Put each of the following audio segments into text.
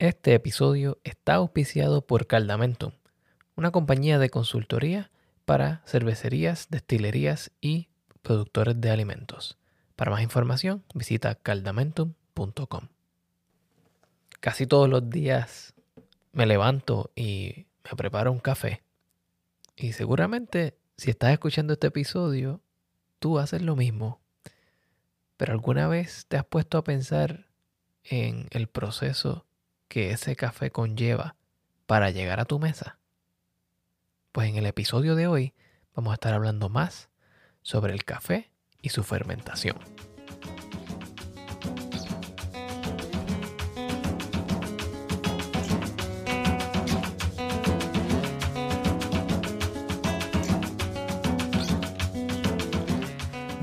Este episodio está auspiciado por Caldamentum, una compañía de consultoría para cervecerías, destilerías y productores de alimentos. Para más información, visita caldamentum.com. Casi todos los días me levanto y me preparo un café. Y seguramente si estás escuchando este episodio, tú haces lo mismo. Pero alguna vez te has puesto a pensar en el proceso que ese café conlleva para llegar a tu mesa? Pues en el episodio de hoy vamos a estar hablando más sobre el café y su fermentación.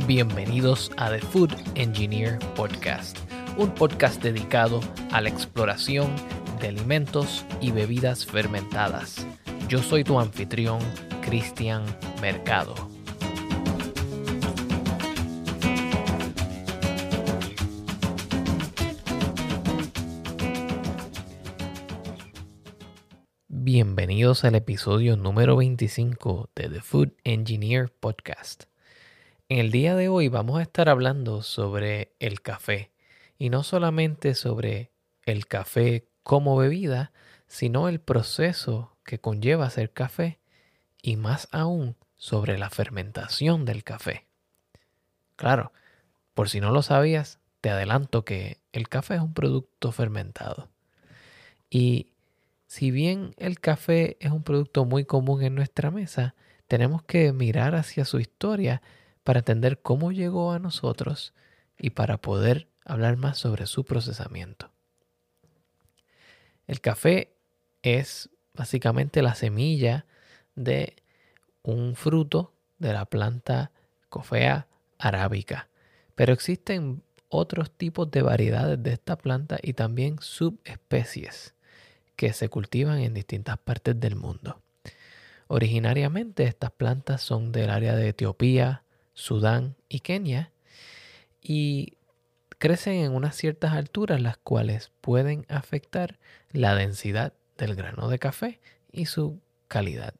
Bienvenidos a The Food Engineer Podcast, un podcast dedicado a la exploración de alimentos y bebidas fermentadas. Yo soy tu anfitrión, Cristian Mercado. Bienvenidos al episodio número 25 de The Food Engineer Podcast. En el día de hoy vamos a estar hablando sobre el café y no solamente sobre el café como bebida, sino el proceso que conlleva hacer café y más aún sobre la fermentación del café. Claro, por si no lo sabías, te adelanto que el café es un producto fermentado. Y si bien el café es un producto muy común en nuestra mesa, tenemos que mirar hacia su historia para entender cómo llegó a nosotros y para poder hablar más sobre su procesamiento. El café es básicamente la semilla de un fruto de la planta Coffea arábica, pero existen otros tipos de variedades de esta planta y también subespecies que se cultivan en distintas partes del mundo. Originariamente estas plantas son del área de Etiopía, Sudán y Kenia y crecen en unas ciertas alturas las cuales pueden afectar la densidad del grano de café y su calidad.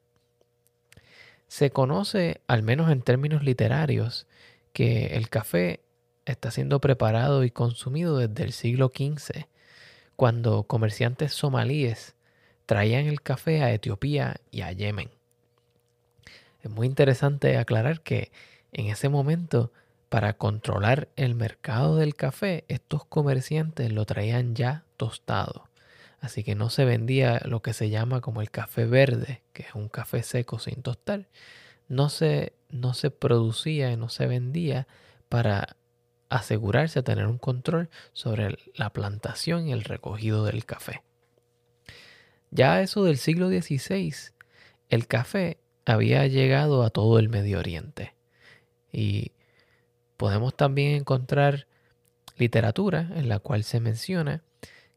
Se conoce, al menos en términos literarios, que el café está siendo preparado y consumido desde el siglo XV, cuando comerciantes somalíes traían el café a Etiopía y a Yemen. Es muy interesante aclarar que en ese momento, para controlar el mercado del café, estos comerciantes lo traían ya tostado. Así que no se vendía lo que se llama como el café verde, que es un café seco sin tostar. No se, no se producía y no se vendía para asegurarse de tener un control sobre la plantación y el recogido del café. Ya eso del siglo XVI, el café había llegado a todo el Medio Oriente. Y podemos también encontrar literatura en la cual se menciona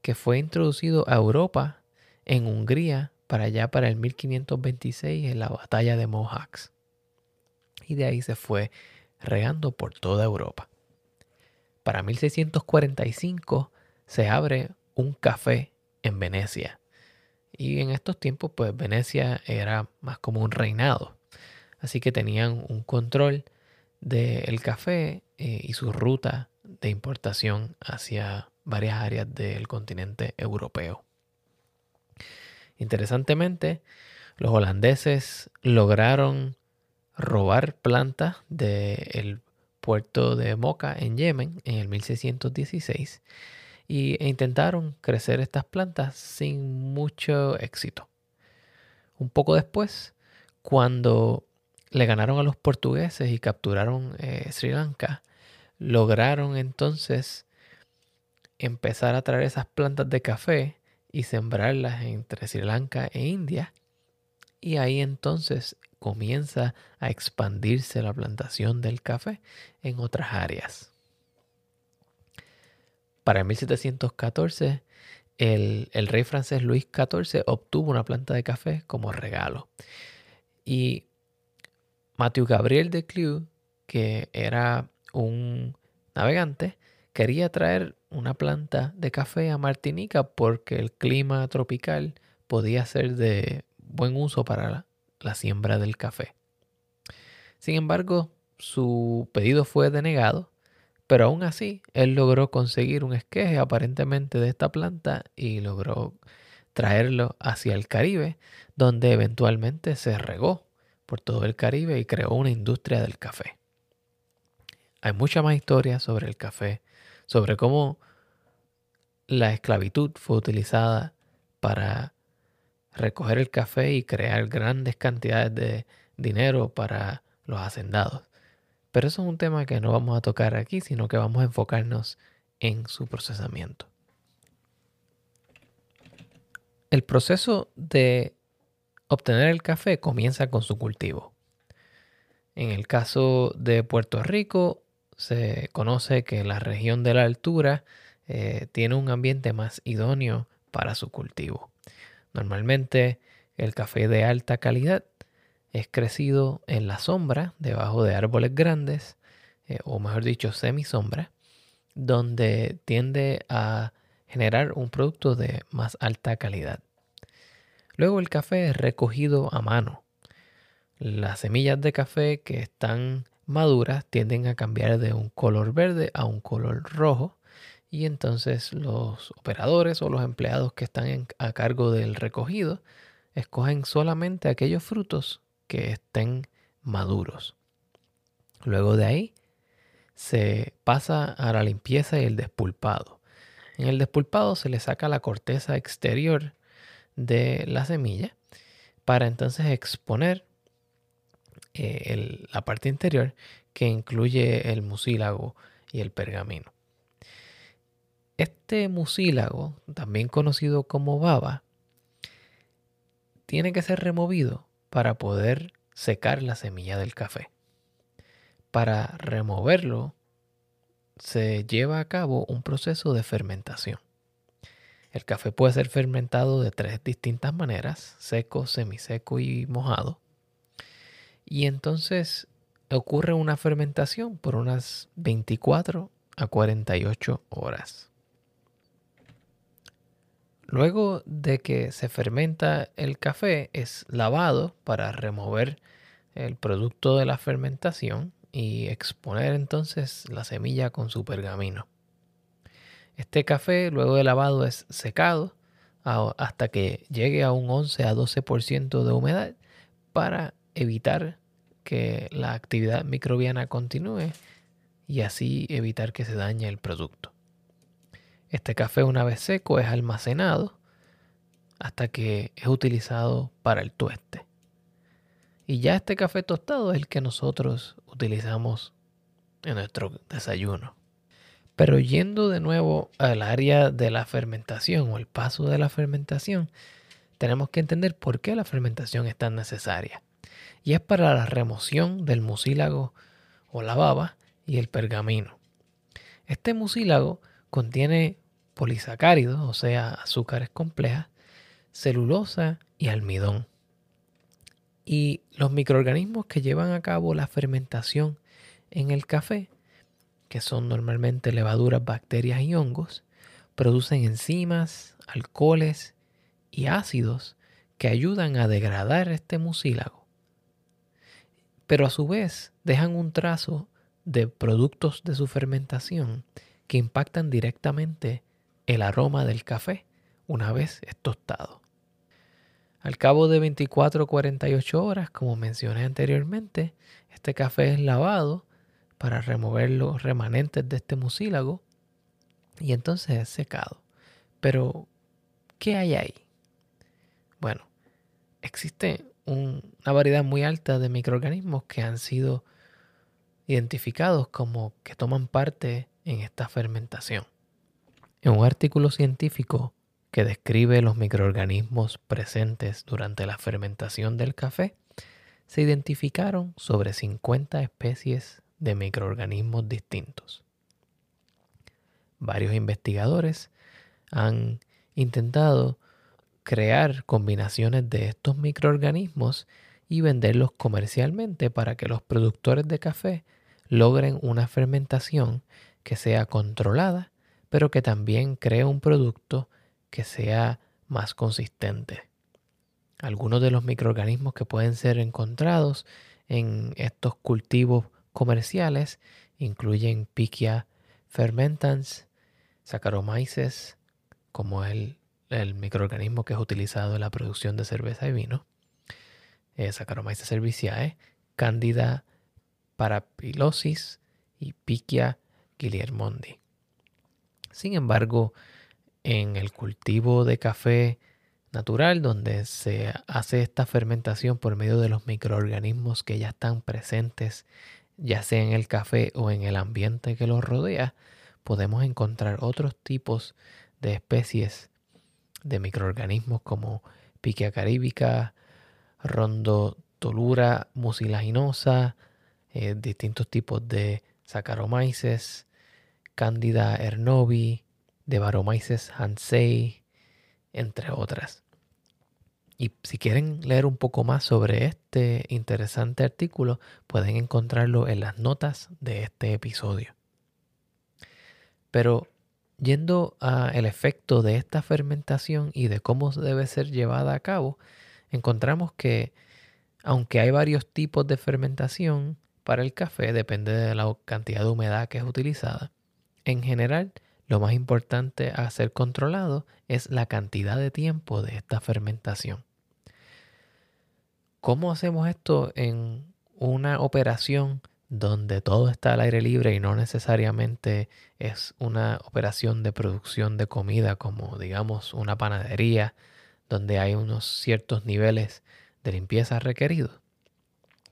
que fue introducido a Europa en Hungría para allá para el 1526 en la batalla de Mohacs. Y de ahí se fue regando por toda Europa. Para 1645 se abre un café en Venecia. Y en estos tiempos, pues Venecia era más como un reinado. Así que tenían un control del café eh, y su ruta de importación hacia varias áreas del continente europeo. Interesantemente, los holandeses lograron robar plantas del puerto de Moca en Yemen en el 1616 y, e intentaron crecer estas plantas sin mucho éxito. Un poco después, cuando le ganaron a los portugueses y capturaron eh, Sri Lanka, lograron entonces empezar a traer esas plantas de café y sembrarlas entre Sri Lanka e India. Y ahí entonces comienza a expandirse la plantación del café en otras áreas. Para 1714, el, el rey francés Luis XIV obtuvo una planta de café como regalo. Y Matthew Gabriel de Clue, que era un navegante, quería traer una planta de café a Martinica porque el clima tropical podía ser de buen uso para la, siembra del café. Sin embargo, su pedido fue denegado, pero aún así él logró conseguir un esqueje aparentemente de esta planta y logró traerlo hacia el Caribe, donde eventualmente se regó por todo el Caribe y creó una industria del café. Hay mucha más historia sobre el café, sobre cómo la esclavitud fue utilizada para recoger el café y crear grandes cantidades de dinero para los hacendados. Pero eso es un tema que no vamos a tocar aquí, sino que vamos a enfocarnos en su procesamiento. El proceso de obtener el café comienza con su cultivo. En el caso de Puerto Rico, se conoce que la región de la altura eh, tiene un ambiente más idóneo para su cultivo. Normalmente el café de alta calidad es crecido en la sombra, debajo de árboles grandes, eh, o mejor dicho, semisombra, donde tiende a generar un producto de más alta calidad. Luego el café es recogido a mano. Las semillas de café que están maduras tienden a cambiar de un color verde a un color rojo y entonces los operadores o los empleados que están a cargo del recogido escogen solamente aquellos frutos que estén maduros. Luego de ahí se pasa a la limpieza y el despulpado. En el despulpado se le saca la corteza exterior de la semilla para entonces exponer eh, la parte interior que incluye el mucílago y el pergamino. Este mucílago, también conocido como baba, tiene que ser removido para poder secar la semilla del café. Para removerlo se lleva a cabo un proceso de fermentación. El café puede ser fermentado de tres distintas maneras, seco, semiseco y mojado. Y entonces ocurre una fermentación por unas 24 a 48 horas. Luego de que se fermenta el café es lavado para remover el producto de la fermentación y exponer entonces la semilla con su pergamino. Este café luego de lavado es secado hasta que llegue a un 11 a 12% de humedad para evitar que la actividad microbiana continúe y así evitar que se dañe el producto. Este café una vez seco es almacenado hasta que es utilizado para el tueste. Y ya este café tostado es el que nosotros utilizamos en nuestro desayuno. Pero yendo de nuevo al área de la fermentación o el paso de la fermentación, tenemos que entender por qué la fermentación es tan necesaria. Y es para la remoción del mucílago o la baba y el pergamino. Este mucílago contiene polisacáridos, o sea, azúcares complejas, celulosa y almidón. Y los microorganismos que llevan a cabo la fermentación en el café, que son normalmente levaduras, bacterias y hongos, producen enzimas, alcoholes y ácidos que ayudan a degradar este mucílago. Pero a su vez dejan un trazo de productos de su fermentación que impactan directamente el aroma del café una vez es tostado. Al cabo de 24 o 48 horas, como mencioné anteriormente, este café es lavado para remover los remanentes de este mucílago y entonces es secado. Pero, ¿qué hay ahí? Bueno, existe una variedad muy alta de microorganismos que han sido identificados como que toman parte en esta fermentación. En un artículo científico que describe los microorganismos presentes durante la fermentación del café, se identificaron sobre 50 especies de microorganismos distintos. Varios investigadores han intentado crear combinaciones de estos microorganismos y venderlos comercialmente para que los productores de café logren una fermentación que sea controlada pero que también cree un producto que sea más consistente. Algunos de los microorganismos que pueden ser encontrados en estos cultivos comerciales incluyen Pichia fermentans, Saccharomyces, como el, el microorganismo que es utilizado en la producción de cerveza y vino, eh, Saccharomyces cerevisiae, Candida parapilosis y Pichia guillermondi. Sin embargo, en el cultivo de café natural, donde se hace esta fermentación por medio de los microorganismos que ya están presentes, ya sea en el café o en el ambiente que los rodea, podemos encontrar otros tipos de especies de microorganismos como Piquia caríbica, Rondotolura mucilaginosa, eh, distintos tipos de Saccharomyces, Candida ernobi, de Baromyces hansei, entre otras. Y si quieren leer un poco más sobre este interesante artículo, pueden encontrarlo en las notas de este episodio. Pero yendo al efecto de esta fermentación y de cómo debe ser llevada a cabo, encontramos que aunque hay varios tipos de fermentación para el café, depende de la cantidad de humedad que es utilizada, en general lo más importante a ser controlado es la cantidad de tiempo de esta fermentación. ¿Cómo hacemos esto en una operación donde todo está al aire libre y no necesariamente es una operación de producción de comida como digamos una panadería donde hay unos ciertos niveles de limpieza requeridos?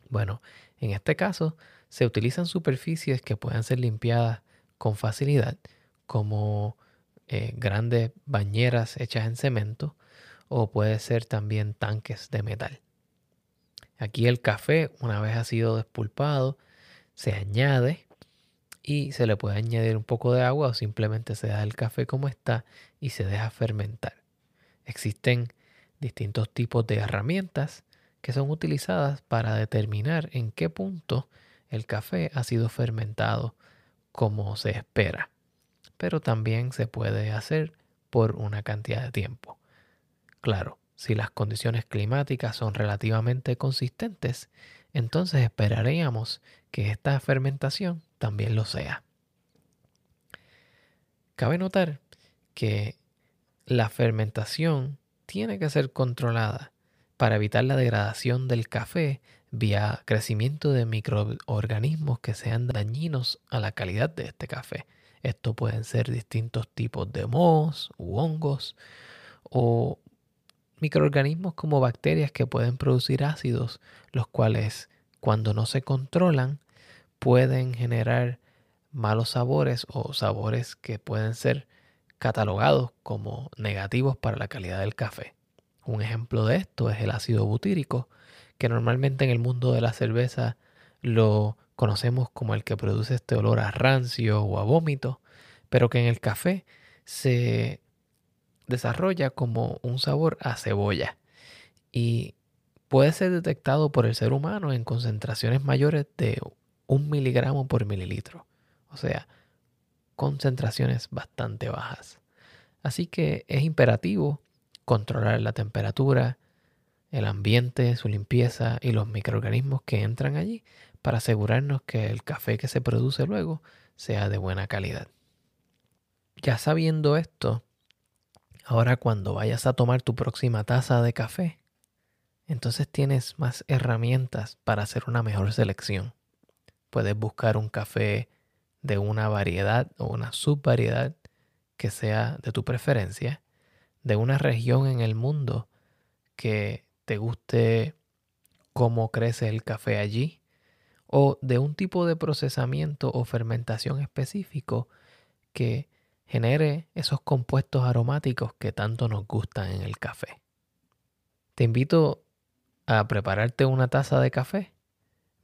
Bueno, en este caso se utilizan superficies que puedan ser limpiadas con facilidad como eh, grandes bañeras hechas en cemento o puede ser también tanques de metal. Aquí el café, una vez ha sido despulpado, se añade y se le puede añadir un poco de agua o simplemente se da el café como está y se deja fermentar. Existen distintos tipos de herramientas que son utilizadas para determinar en qué punto el café ha sido fermentado como se espera pero también se puede hacer por una cantidad de tiempo. Claro, si las condiciones climáticas son relativamente consistentes, entonces esperaríamos que esta fermentación también lo sea. Cabe notar que la fermentación tiene que ser controlada para evitar la degradación del café vía crecimiento de microorganismos que sean dañinos a la calidad de este café. Esto pueden ser distintos tipos de mohos u hongos o microorganismos como bacterias que pueden producir ácidos, los cuales cuando no se controlan pueden generar malos sabores o sabores que pueden ser catalogados como negativos para la calidad del café. Un ejemplo de esto es el ácido butírico, que normalmente en el mundo de la cerveza lo conocemos como el que produce este olor a rancio o a vómito, pero que en el café se desarrolla como un sabor a cebolla y puede ser detectado por el ser humano en concentraciones mayores de un miligramo por mililitro, o sea, concentraciones bastante bajas. Así que es imperativo controlar la temperatura, el ambiente, su limpieza y los microorganismos que entran allí para asegurarnos que el café que se produce luego sea de buena calidad. Ya sabiendo esto, ahora cuando vayas a tomar tu próxima taza de café, entonces tienes más herramientas para hacer una mejor selección. Puedes buscar un café de una variedad o una subvariedad que sea de tu preferencia, de una región en el mundo que te guste cómo crece el café allí o de un tipo de procesamiento o fermentación específico que genere esos compuestos aromáticos que tanto nos gustan en el café. Te invito a prepararte una taza de café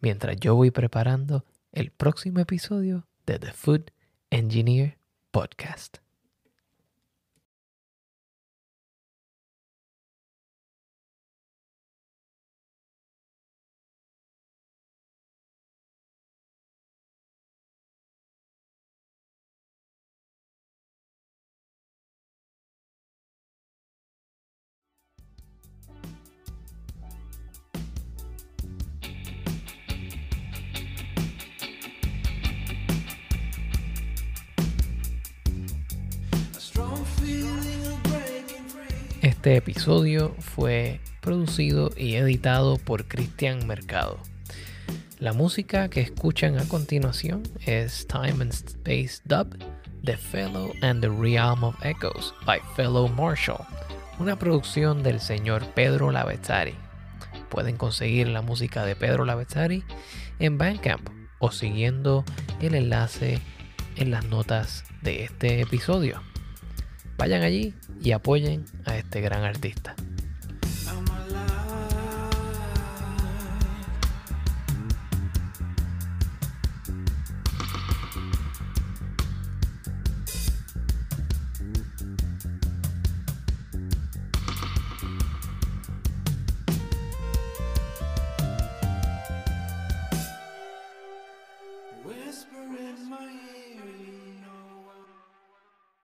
mientras yo voy preparando el próximo episodio de The Food Engineer Podcast. Este episodio fue producido y editado por Cristian Mercado. La música que escuchan a continuación es Time and Space Dub, The Fellow and the Realm of Echoes by Fellow Marshall, una producción del señor Pedro Lavezzari. Pueden conseguir la música de Pedro Lavezzari en Bandcamp o siguiendo el enlace en las notas de este episodio. Vayan allí y apoyen a este gran artista.